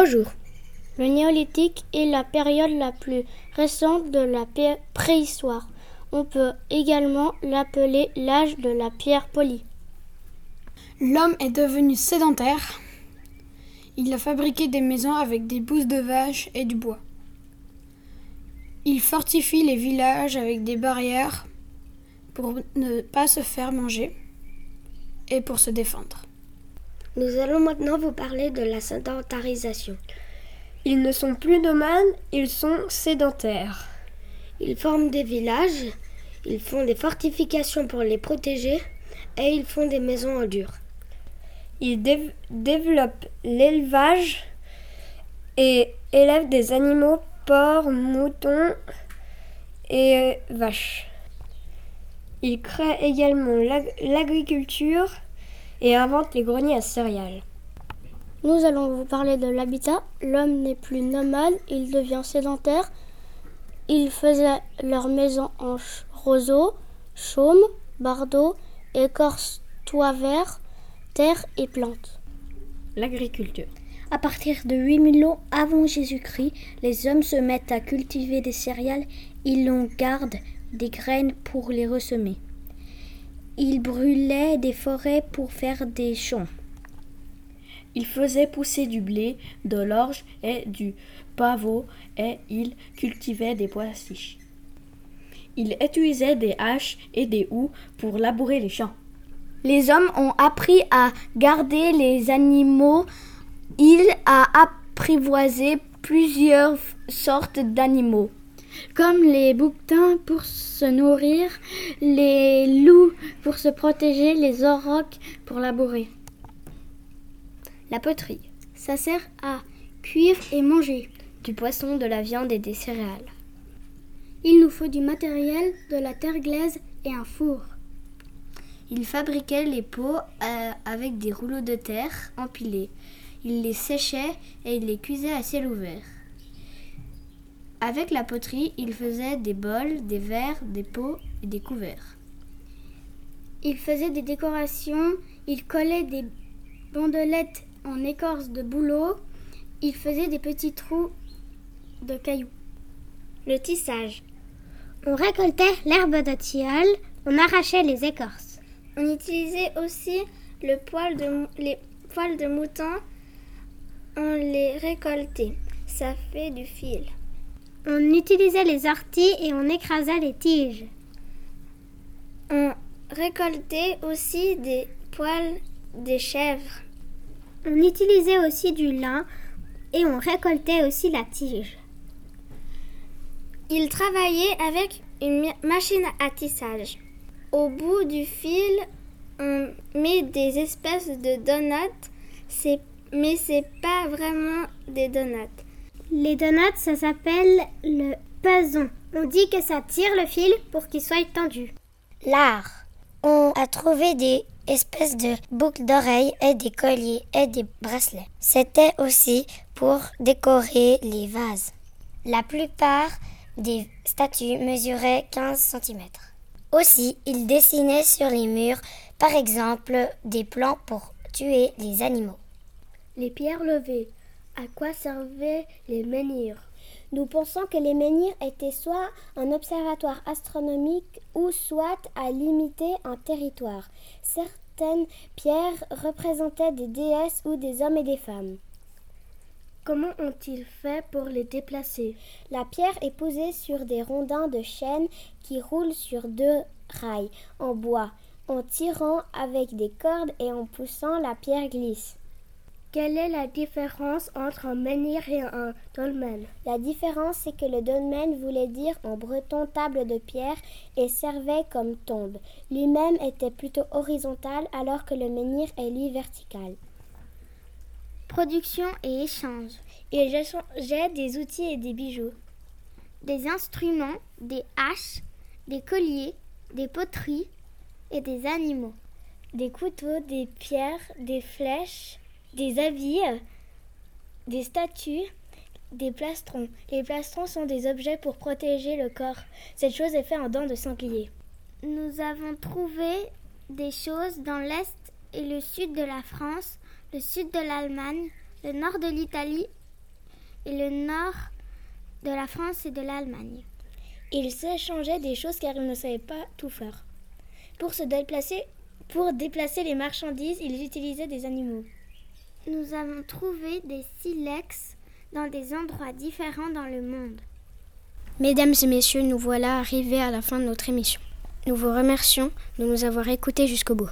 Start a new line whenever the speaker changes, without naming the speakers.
Bonjour.
Le néolithique est la période la plus récente de la préhistoire. On peut également l'appeler l'âge de la pierre polie.
L'homme est devenu sédentaire. Il a fabriqué des maisons avec des bousses de vaches et du bois. Il fortifie les villages avec des barrières pour ne pas se faire manger et pour se défendre.
Nous allons maintenant vous parler de la sédentarisation.
Ils ne sont plus nomades, ils sont sédentaires.
Ils forment des villages, ils font des fortifications pour les protéger et ils font des maisons en dur.
Ils développent l'élevage et élèvent des animaux, porcs, moutons et vaches. Ils créent également l'agriculture et invente les greniers à céréales.
Nous allons vous parler de l'habitat. L'homme n'est plus nomade, il devient sédentaire. Ils faisaient leur maison en roseaux, chaume, bardeaux, écorce, toit vert, terre et plantes.
L'agriculture.
À partir de 8000 ans avant Jésus-Christ, les hommes se mettent à cultiver des céréales. Ils en gardent des graines pour les ressemer. Ils brûlaient des forêts pour faire des champs.
Ils faisaient pousser du blé, de l'orge et du pavot et ils cultivaient des pois chiches. Ils utilisaient des haches et des houes pour labourer les champs.
Les hommes ont appris à garder les animaux. Ils ont apprivoisé plusieurs sortes d'animaux comme les bouquetins pour se nourrir, les loups pour se protéger, les aurochs pour labourer.
La poterie.
Ça sert à cuire et manger
du poisson, de la viande et des céréales.
Il nous faut du matériel, de la terre glaise et un four.
Il fabriquait les pots euh, avec des rouleaux de terre empilés. Il les séchait et il les cuisait à ciel ouvert. Avec la poterie, il faisait des bols, des verres, des pots et des couverts.
Il faisait des décorations, il collait des bandelettes en écorce de bouleau, il faisait des petits trous de cailloux.
Le tissage. On récoltait l'herbe de tilleul, on arrachait les écorces.
On utilisait aussi le poil de, les poils de mouton, on les récoltait. Ça fait du fil.
On utilisait les orties et on écrasait les tiges.
On récoltait aussi des poils des chèvres.
On utilisait aussi du lin et on récoltait aussi la tige.
Il travaillait avec une machine à tissage. Au bout du fil, on met des espèces de donuts, mais c'est pas vraiment des donuts.
Les donuts, ça s'appelle le peson. On dit que ça tire le fil pour qu'il soit tendu.
L'art. On a trouvé des espèces de boucles d'oreilles et des colliers et des bracelets. C'était aussi pour décorer les vases. La plupart des statues mesuraient 15 cm. Aussi, ils dessinaient sur les murs, par exemple, des plans pour tuer les animaux.
Les pierres levées. À quoi servaient les menhirs
Nous pensons que les menhirs étaient soit un observatoire astronomique ou soit à limiter un territoire. Certaines pierres représentaient des déesses ou des hommes et des femmes.
Comment ont-ils fait pour les déplacer?
La pierre est posée sur des rondins de chêne qui roulent sur deux rails en bois. En tirant avec des cordes et en poussant, la pierre glisse.
Quelle est la différence entre un menhir et un dolmen?
La différence, c'est que le dolmen voulait dire en breton table de pierre et servait comme tombe. Lui-même était plutôt horizontal alors que le menhir est lui vertical.
Production et échange.
Et j'ai des outils et des bijoux.
Des instruments, des haches, des colliers, des poteries et des animaux.
Des couteaux, des pierres, des flèches, des habits, des statues, des plastrons. Les plastrons sont des objets pour protéger le corps. Cette chose est faite en dents de sanglier.
Nous avons trouvé des choses dans l'est et le sud de la France, le sud de l'Allemagne, le nord de l'Italie
et le nord de la France et de l'Allemagne.
Ils s'échangeaient des choses car ils ne savaient pas tout faire. Pour se déplacer, pour déplacer les marchandises, ils utilisaient des animaux.
Nous avons trouvé des silex dans des endroits différents dans le monde.
Mesdames et messieurs, nous voilà arrivés à la fin de notre émission. Nous vous remercions de nous avoir écoutés jusqu'au bout.